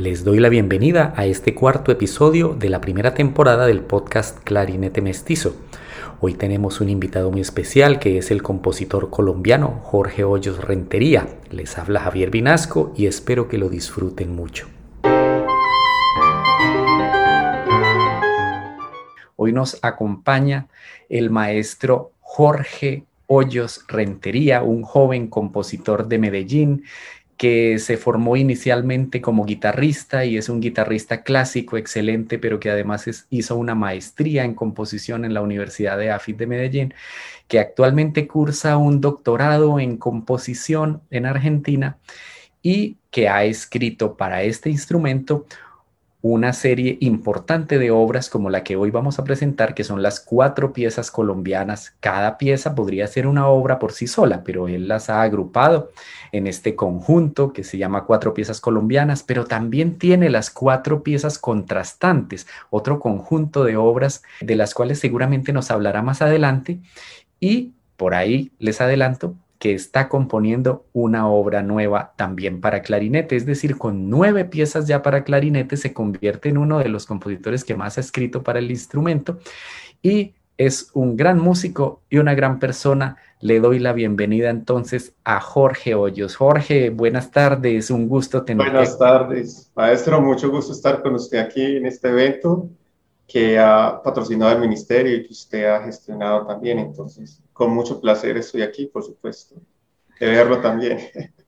Les doy la bienvenida a este cuarto episodio de la primera temporada del podcast Clarinete Mestizo. Hoy tenemos un invitado muy especial que es el compositor colombiano Jorge Hoyos Rentería. Les habla Javier Vinasco y espero que lo disfruten mucho. Hoy nos acompaña el maestro Jorge Hoyos Rentería, un joven compositor de Medellín que se formó inicialmente como guitarrista y es un guitarrista clásico excelente, pero que además hizo una maestría en composición en la Universidad de AFIT de Medellín, que actualmente cursa un doctorado en composición en Argentina y que ha escrito para este instrumento una serie importante de obras como la que hoy vamos a presentar, que son las cuatro piezas colombianas. Cada pieza podría ser una obra por sí sola, pero él las ha agrupado en este conjunto que se llama Cuatro piezas colombianas, pero también tiene las cuatro piezas contrastantes, otro conjunto de obras de las cuales seguramente nos hablará más adelante. Y por ahí les adelanto que está componiendo una obra nueva también para clarinete, es decir, con nueve piezas ya para clarinete se convierte en uno de los compositores que más ha escrito para el instrumento y es un gran músico y una gran persona. Le doy la bienvenida entonces a Jorge Hoyos. Jorge, buenas tardes, un gusto tener. Buenas tardes, maestro, mucho gusto estar con usted aquí en este evento que ha patrocinado el ministerio y que usted ha gestionado también. Entonces, con mucho placer estoy aquí, por supuesto, de verlo también.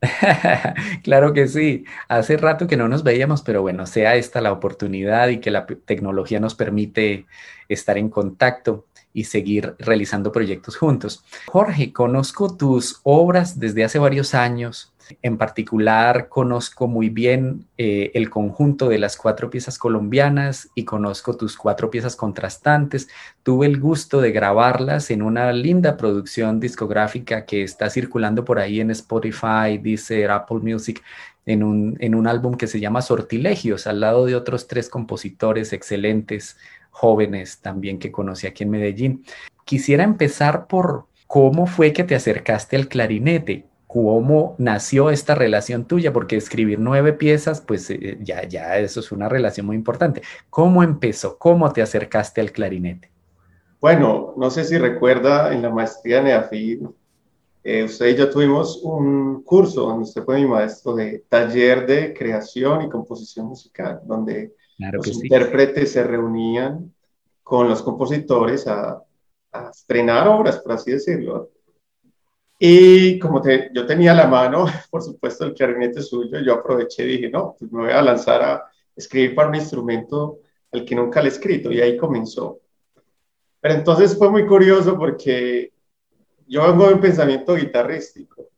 claro que sí. Hace rato que no nos veíamos, pero bueno, sea esta la oportunidad y que la tecnología nos permite estar en contacto y seguir realizando proyectos juntos. Jorge, conozco tus obras desde hace varios años. En particular, conozco muy bien eh, el conjunto de las cuatro piezas colombianas y conozco tus cuatro piezas contrastantes. Tuve el gusto de grabarlas en una linda producción discográfica que está circulando por ahí en Spotify, dice Apple Music, en un, en un álbum que se llama Sortilegios, al lado de otros tres compositores excelentes jóvenes también que conocí aquí en Medellín. Quisiera empezar por cómo fue que te acercaste al clarinete, cómo nació esta relación tuya, porque escribir nueve piezas, pues eh, ya, ya eso es una relación muy importante. ¿Cómo empezó? ¿Cómo te acercaste al clarinete? Bueno, no sé si recuerda en la maestría de NEAFID, eh, usted y yo tuvimos un curso donde usted fue mi maestro de taller de creación y composición musical, donde los intérpretes se reunían con los compositores a, estrenar obras, por así decirlo. Y como yo tenía la mano, por supuesto, el clarinete suyo, yo aproveché y dije, no, pues me voy a lanzar a escribir para un instrumento al que nunca le he escrito, y ahí comenzó. Pero entonces fue muy curioso porque yo vengo de un pensamiento guitarrístico,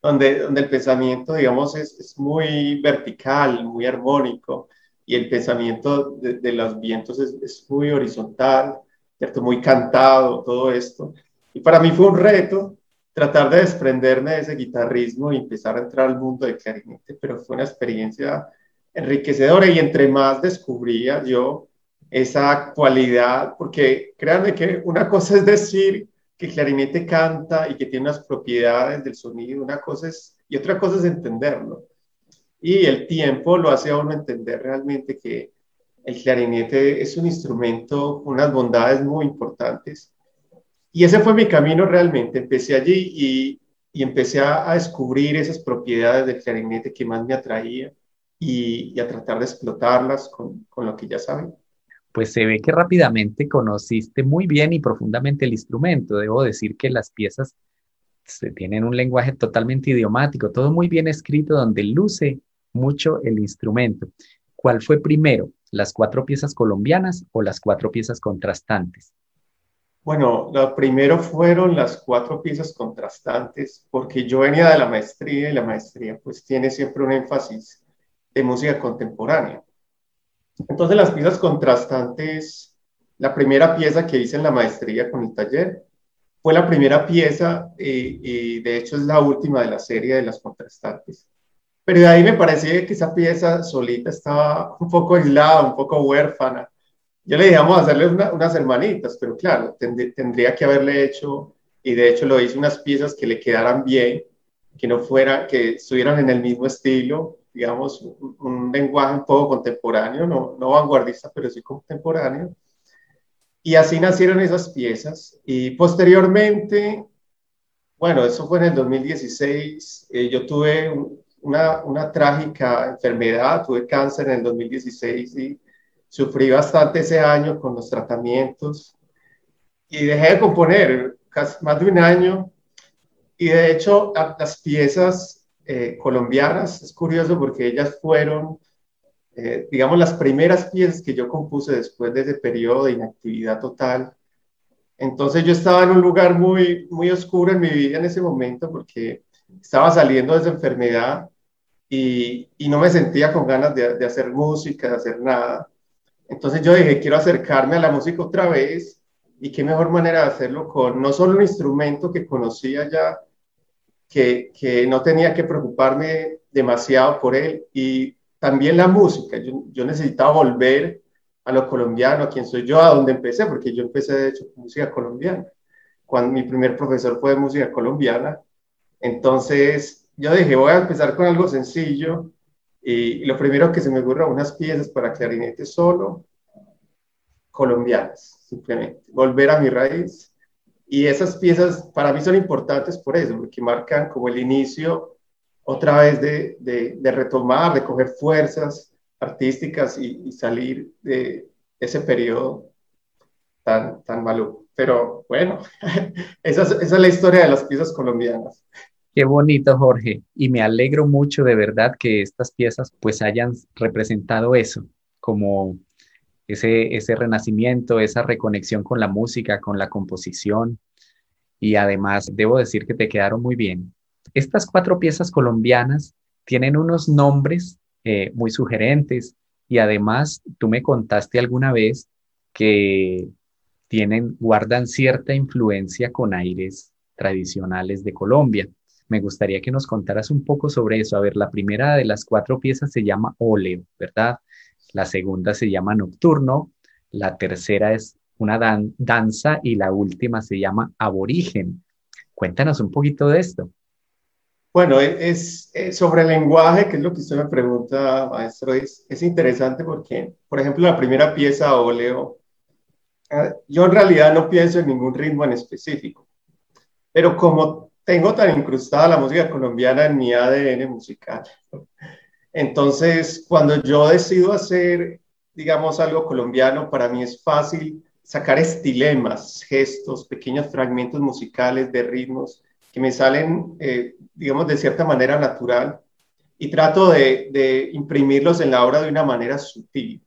donde, donde el pensamiento, digamos, es, es muy vertical, muy armónico, y el pensamiento de, los vientos es, muy horizontal, ¿cierto? muy cantado, todo esto. Y para mí fue un reto tratar de desprenderme de ese guitarrismo y empezar a entrar al mundo del clarinete, pero fue una experiencia enriquecedora y entre más descubría yo esa cualidad, porque créanme que una cosa es decir que el clarinete canta y que tiene unas propiedades del sonido, una cosa es, y otra cosa es entenderlo y el tiempo lo hace a uno entender realmente que el clarinete es un instrumento con unas bondades muy importantes. Y ese fue mi camino realmente. Empecé allí y, y empecé a, descubrir esas propiedades del clarinete que más me atraía y, y a tratar de explotarlas con, con lo que ya saben pues se ve que rápidamente conociste muy bien y profundamente el instrumento. Debo decir que las piezas tienen un lenguaje totalmente idiomático, todo muy bien escrito, donde luce mucho el instrumento. ¿Cuál fue primero, las cuatro piezas colombianas o las cuatro piezas contrastantes? Bueno, lo primero fueron las cuatro piezas contrastantes, porque yo venía de la maestría y la maestría pues tiene siempre un énfasis de música contemporánea. Entonces las piezas contrastantes, la primera pieza que hice en la maestría con el taller fue la primera pieza eh, y de hecho es la última de la serie de las contrastantes. Pero de ahí me parecía que esa pieza solita estaba un poco aislada, un poco huérfana. Yo le dije, vamos a hacerle unas hermanitas, pero claro, tendría que haberle hecho, y de hecho lo hice unas piezas que le quedaran bien, que no fuera, que estuvieran en el mismo estilo, digamos, un, lenguaje un poco contemporáneo, no, no vanguardista, pero sí contemporáneo. Y así nacieron esas piezas. Y posteriormente, bueno, eso fue en el 2016, eh, yo tuve una, una, trágica enfermedad, tuve cáncer en el 2016 y sufrí bastante ese año con los tratamientos. Y dejé de componer casi más de un año. Y de hecho las piezas eh, colombianas, es curioso porque ellas fueron, eh, digamos, las primeras piezas que yo compuse después de ese periodo de inactividad total. Entonces yo estaba en un lugar muy, muy oscuro en mi vida en ese momento porque estaba saliendo de esa enfermedad y, y no me sentía con ganas de, de hacer música, de hacer nada. Entonces yo dije, quiero acercarme a la música otra vez y qué mejor manera de hacerlo con no solo un instrumento que conocía ya, que, que no tenía que preocuparme demasiado por él, y también la música. Yo, yo, necesitaba volver a lo colombiano, a quien soy yo, a donde empecé, porque yo empecé de hecho con música colombiana. Cuando mi primer profesor fue de música colombiana, entonces yo dije, voy a empezar con algo sencillo, y, lo primero que se me ocurrió, unas piezas para clarinete solo, colombianas, simplemente. Volver a mi raíz. Y esas piezas para mí son importantes por eso, porque marcan como el inicio otra vez de, de, retomar, de coger fuerzas artísticas y, salir de ese periodo tan, tan maluco. Pero bueno, esa esa es la historia de las piezas colombianas. Qué bonito, Jorge. Y me alegro mucho de verdad que estas piezas pues hayan representado eso, como ese, ese renacimiento, esa reconexión con la música, con la composición. Y además, debo decir que te quedaron muy bien. Estas cuatro piezas colombianas tienen unos nombres eh, muy sugerentes y además tú me contaste alguna vez que tienen, guardan cierta influencia con aires tradicionales de Colombia. Me gustaría que nos contaras un poco sobre eso. A ver, la primera de las cuatro piezas se llama Óleo, ¿verdad? La segunda se llama Nocturno, la tercera es una danza y la última se llama Aborigen. Cuéntanos un poquito de esto. Bueno, e-, es, sobre el lenguaje, que es lo que usted me pregunta, maestro, es, es interesante porque, por ejemplo, la primera pieza, Óleo, ah, yo en realidad no pienso en ningún ritmo en específico, pero como tengo tan incrustada la música colombiana en mi ADN musical. Entonces, cuando yo decido hacer, digamos, algo colombiano, para mí es fácil sacar estilemas, gestos, pequeños fragmentos musicales de ritmos que me salen, eh, digamos, de cierta manera natural y trato de, de, imprimirlos en la obra de una manera sutil.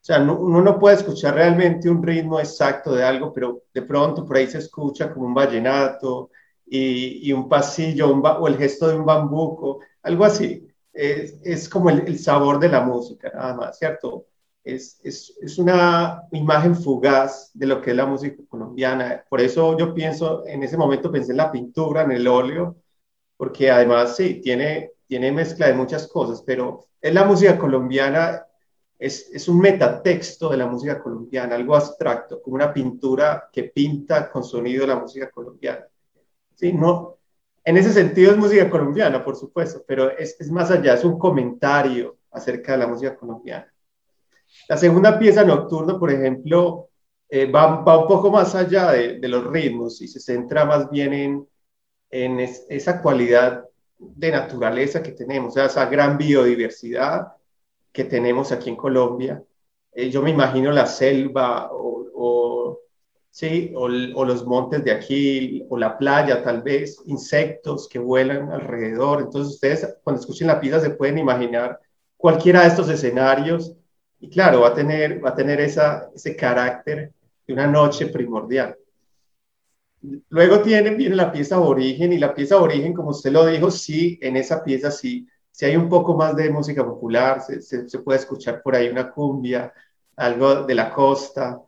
O sea, uno no puede escuchar realmente un ritmo exacto de algo, pero de pronto por ahí se escucha como un vallenato, y, un pasillo o el gesto de un bambuco, algo así. Es, es como el, sabor de la música, nada más, ¿cierto? Es, es, es, una imagen fugaz de lo que es la música colombiana. Por eso yo pienso, en ese momento pensé en la pintura, en el óleo, porque además sí, tiene, tiene mezcla de muchas cosas, pero es la música colombiana, es, es un metatexto de la música colombiana, algo abstracto, como una pintura que pinta con sonido la música colombiana. ¿Sí? No, en ese sentido es música colombiana, por supuesto, pero es, más allá, es un comentario acerca de la música colombiana. La segunda pieza, Nocturno, por ejemplo, eh, va, un poco más allá de, los ritmos y se centra más bien en, esa cualidad de naturaleza que tenemos, o sea, esa gran biodiversidad que tenemos aquí en Colombia. Eh, yo me imagino la selva o ¿sí? O, los montes de aquí, o la playa tal vez, insectos que vuelan alrededor. Entonces ustedes cuando escuchen la pieza se pueden imaginar cualquiera de estos escenarios y claro, va a tener, va a tener esa, ese carácter de una noche primordial. Luego tiene, viene la pieza origen y la pieza origen, como usted lo dijo, sí, en esa pieza sí, si hay un poco más de música popular, se, se puede escuchar por ahí una cumbia, algo de la costa,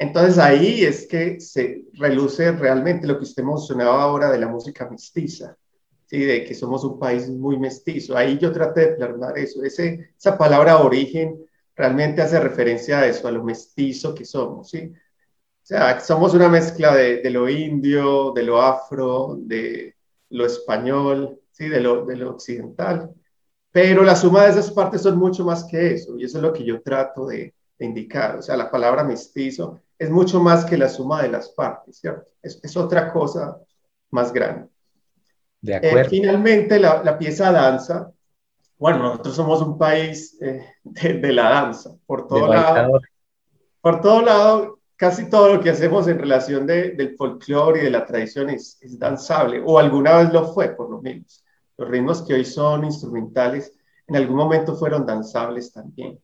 entonces ahí es que se reluce realmente lo que usted mencionaba ahora de la música mestiza, ¿sí? de que somos un país muy mestizo. Ahí yo traté de plasmar eso. Ese, esa palabra origen realmente hace referencia a eso, a lo mestizo que somos. ¿sí? O sea, somos una mezcla de, de lo indio, de lo afro, de lo español, ¿sí? de, lo, de lo occidental. Pero la suma de esas partes son mucho más que eso, y eso es lo que yo trato de, indicar. O sea, la palabra mestizo es mucho más que la suma de las partes, ¿cierto? Es, otra cosa más grande. De eh, acuerdo. finalmente, la, pieza danza. Bueno, nosotros somos un país eh, de, la danza. Por todo lado, por todo lado, casi todo lo que hacemos en relación del folclore y de la tradición es, es danzable, o alguna vez lo fue, por lo menos. Los ritmos que hoy son instrumentales, en algún momento fueron danzables también.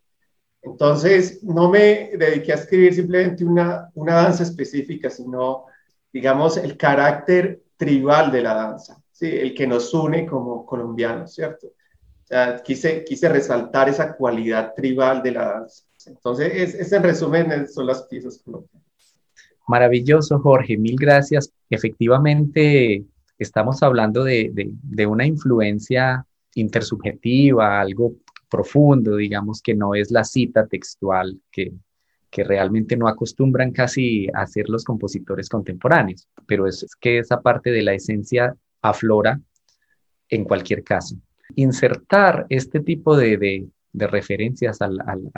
Entonces, no me dediqué a escribir simplemente una, una danza específica, sino, digamos, el carácter tribal de la danza, ¿sí? el que nos une como colombianos, ¿cierto? O sea, quise, quise resaltar esa cualidad tribal de la danza. Entonces, es, ese resumen son las piezas colombianas. Maravilloso, Jorge. Mil gracias. Efectivamente, estamos hablando de, una influencia intersubjetiva, algo profundo, digamos que no es la cita textual que, que realmente no acostumbran casi a hacer los compositores contemporáneos, pero es, que esa parte de la esencia aflora en cualquier caso. Insertar este tipo de, referencias a,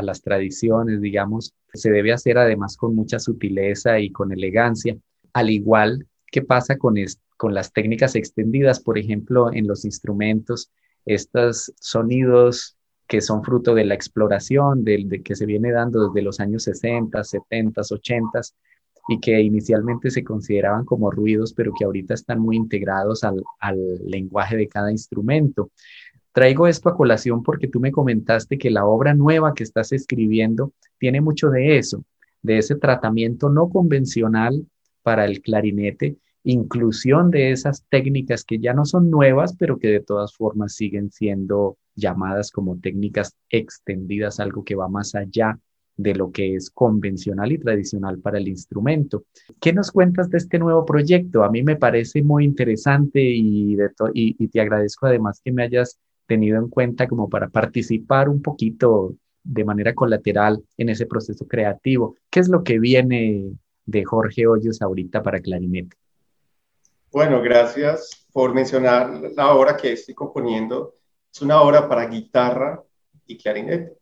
las tradiciones, digamos, se debe hacer además con mucha sutileza y con elegancia, al igual que pasa con, con las técnicas extendidas, por ejemplo, en los instrumentos, estos sonidos que son fruto de la exploración de, que se viene dando desde los años 60, 70, 80 y que inicialmente se consideraban como ruidos, pero que ahorita están muy integrados al, al lenguaje de cada instrumento. Traigo esto a colación porque tú me comentaste que la obra nueva que estás escribiendo tiene mucho de eso, de ese tratamiento no convencional para el clarinete inclusión de esas técnicas que ya no son nuevas, pero que de todas formas siguen siendo llamadas como técnicas extendidas, algo que va más allá de lo que es convencional y tradicional para el instrumento. ¿Qué nos cuentas de este nuevo proyecto? A mí me parece muy interesante y, te agradezco además que me hayas tenido en cuenta como para participar un poquito de manera colateral en ese proceso creativo. ¿Qué es lo que viene de Jorge Hoyos ahorita para clarinete? Bueno, gracias por mencionar la obra que estoy componiendo. Es una obra para guitarra y clarinete.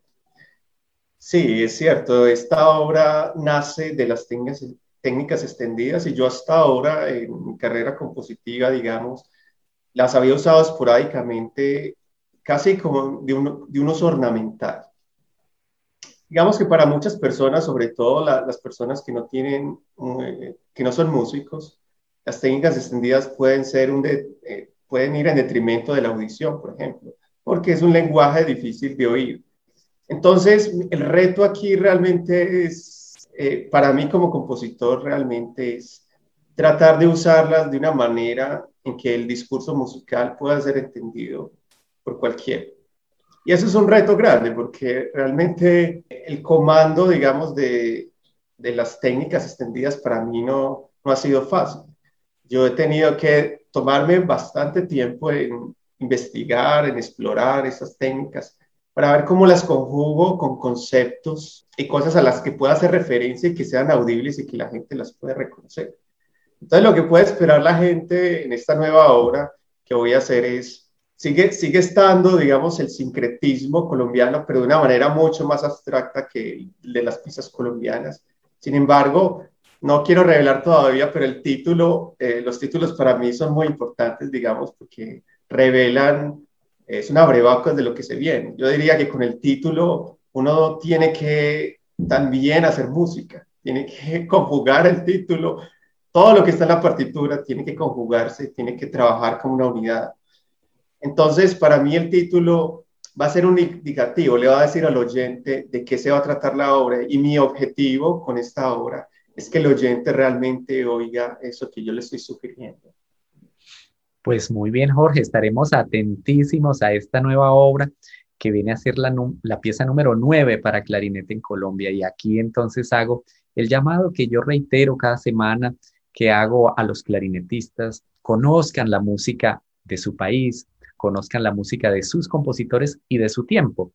Sí, es cierto, esta obra nace de las técnicas, técnicas extendidas y yo hasta ahora en mi carrera compositiva, digamos, las había usado esporádicamente casi como de un, de uso ornamental. Digamos que para muchas personas, sobre todo las personas que no tienen, eh, que no son músicos, las técnicas extendidas pueden, ser un eh, pueden ir en detrimento de la audición, por ejemplo, porque es un lenguaje difícil de oír. Entonces, el reto aquí realmente es, eh, para mí como compositor, realmente es tratar de usarlas de una manera en que el discurso musical pueda ser entendido por cualquiera. Y eso es un reto grande porque realmente el comando, digamos, de, de las técnicas extendidas para mí no, no ha sido fácil yo he tenido que tomarme bastante tiempo en investigar, en explorar esas técnicas, para ver cómo las conjugo con conceptos y cosas a las que pueda hacer referencia y que sean audibles y que la gente las pueda reconocer. Entonces, lo que puede esperar la gente en esta nueva obra que voy a hacer es, sigue, sigue estando, digamos, el sincretismo colombiano, pero de una manera mucho más abstracta que de las piezas colombianas. Sin embargo, no quiero revelar todavía, pero el título, eh, los títulos para mí son muy importantes, digamos, porque revelan, es una brevaca de lo que se viene. Yo diría que con el título uno tiene que también hacer música, tiene que conjugar el título, todo lo que está en la partitura tiene que conjugarse, tiene que trabajar como una unidad. Entonces, para mí el título va a ser un indicativo, le va a decir al oyente de qué se va a tratar la obra y mi objetivo con esta obra es que el oyente realmente oiga eso que yo le estoy sugiriendo. Pues muy bien, Jorge, estaremos atentísimos a esta nueva obra que viene a ser la, la pieza número 9 para clarinete en Colombia. Y aquí entonces hago el llamado que yo reitero cada semana, que hago a los clarinetistas, conozcan la música de su país, conozcan la música de sus compositores y de su tiempo.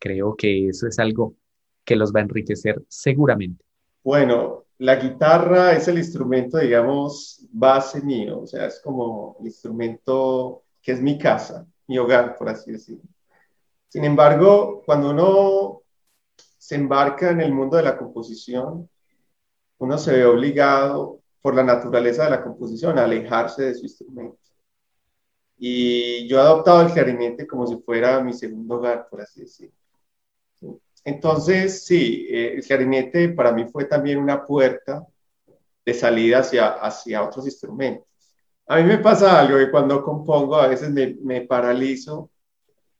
Creo que eso es algo que los va a enriquecer seguramente. Bueno, la guitarra es el instrumento, digamos, base mío, o sea, es como el instrumento que es mi casa, mi hogar, por así decirlo. Sin embargo, cuando uno se embarca en el mundo de la composición, uno se ve obligado por la naturaleza de la composición a alejarse de su instrumento. Y yo he adoptado el clarinete como si fuera mi segundo hogar, por así decirlo. Entonces, sí, eh, el clarinete para mí fue también una puerta de salida hacia, hacia otros instrumentos. A mí me pasa algo que cuando compongo a veces me, me paralizo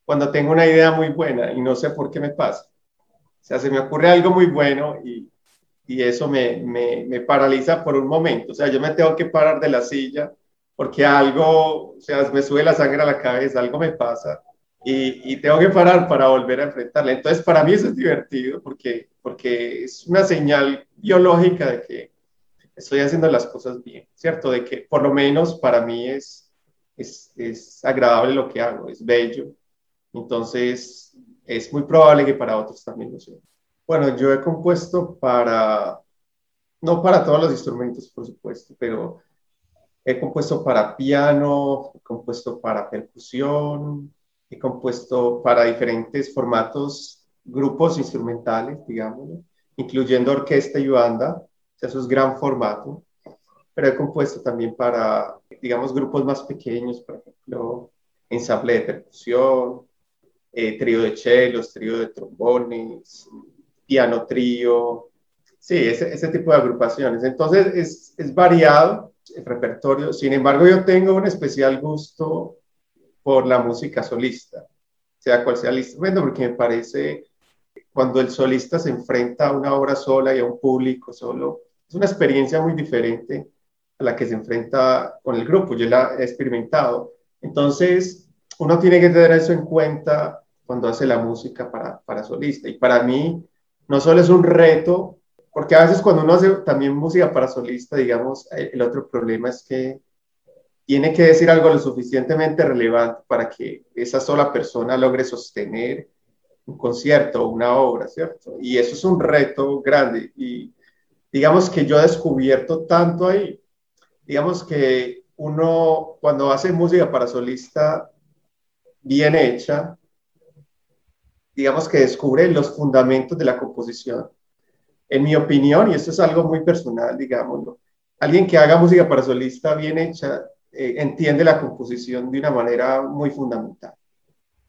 cuando tengo una idea muy buena y no sé por qué me pasa. O sea, se me ocurre algo muy bueno y, y eso me, me, me, paraliza por un momento. O sea, yo me tengo que parar de la silla porque algo, o sea, me sube la sangre a la cabeza, algo me pasa y, y tengo que parar para volver a enfrentarla. Entonces, para mí eso es divertido porque, porque es una señal biológica de que estoy haciendo las cosas bien, ¿cierto? De que por lo menos para mí es, es, es agradable lo que hago, es bello. Entonces, es muy probable que para otros también lo sea. Bueno, yo he compuesto para, no para todos los instrumentos, por supuesto, pero he compuesto para piano, he compuesto para percusión, he compuesto para diferentes formatos, grupos instrumentales, digamos, incluyendo orquesta y banda, eso es gran formato, pero he compuesto también para, digamos, grupos más pequeños, por ejemplo, ensamble de percusión, eh, trío de chelos, trío de trombones, piano trío, sí, ese, tipo de agrupaciones. Entonces es, es variado el repertorio, sin embargo yo tengo un especial gusto por la música solista, sea cual sea el instrumento, porque me parece cuando el solista se enfrenta a una obra sola y a un público solo, es una experiencia muy diferente a la que se enfrenta con el grupo. Yo la he experimentado. Entonces, uno tiene que tener eso en cuenta cuando hace la música para, para solista. Y para mí, no solo es un reto, porque a veces cuando uno hace también música para solista, digamos, el otro problema es que tiene que decir algo lo suficientemente relevante para que esa sola persona logre sostener un concierto o una obra, ¿cierto? Y eso es un reto grande. Y digamos que yo he descubierto tanto ahí, digamos que uno cuando hace música para solista bien hecha, digamos que descubre los fundamentos de la composición. En mi opinión, y esto es algo muy personal, digámoslo, alguien que haga música para solista bien hecha eh, entiende la composición de una manera muy fundamental.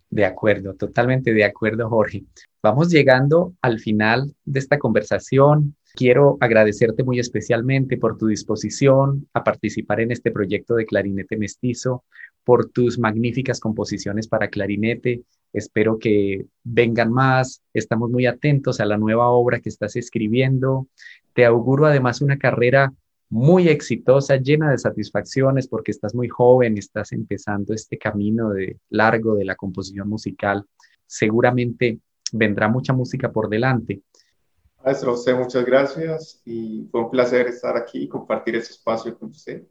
De acuerdo, totalmente de acuerdo, Jorge. Vamos llegando al final de esta conversación. Quiero agradecerte muy especialmente por tu disposición a participar en este proyecto de clarinete mestizo, por tus magníficas composiciones para clarinete. Espero que vengan más. Estamos muy atentos a la nueva obra que estás escribiendo. Te auguro además una carrera muy exitosa, llena de satisfacciones, porque estás muy joven, estás empezando este camino de largo de la composición musical. Seguramente vendrá mucha música por delante. Maestro, usted muchas gracias y fue un placer estar aquí y compartir ese espacio con usted.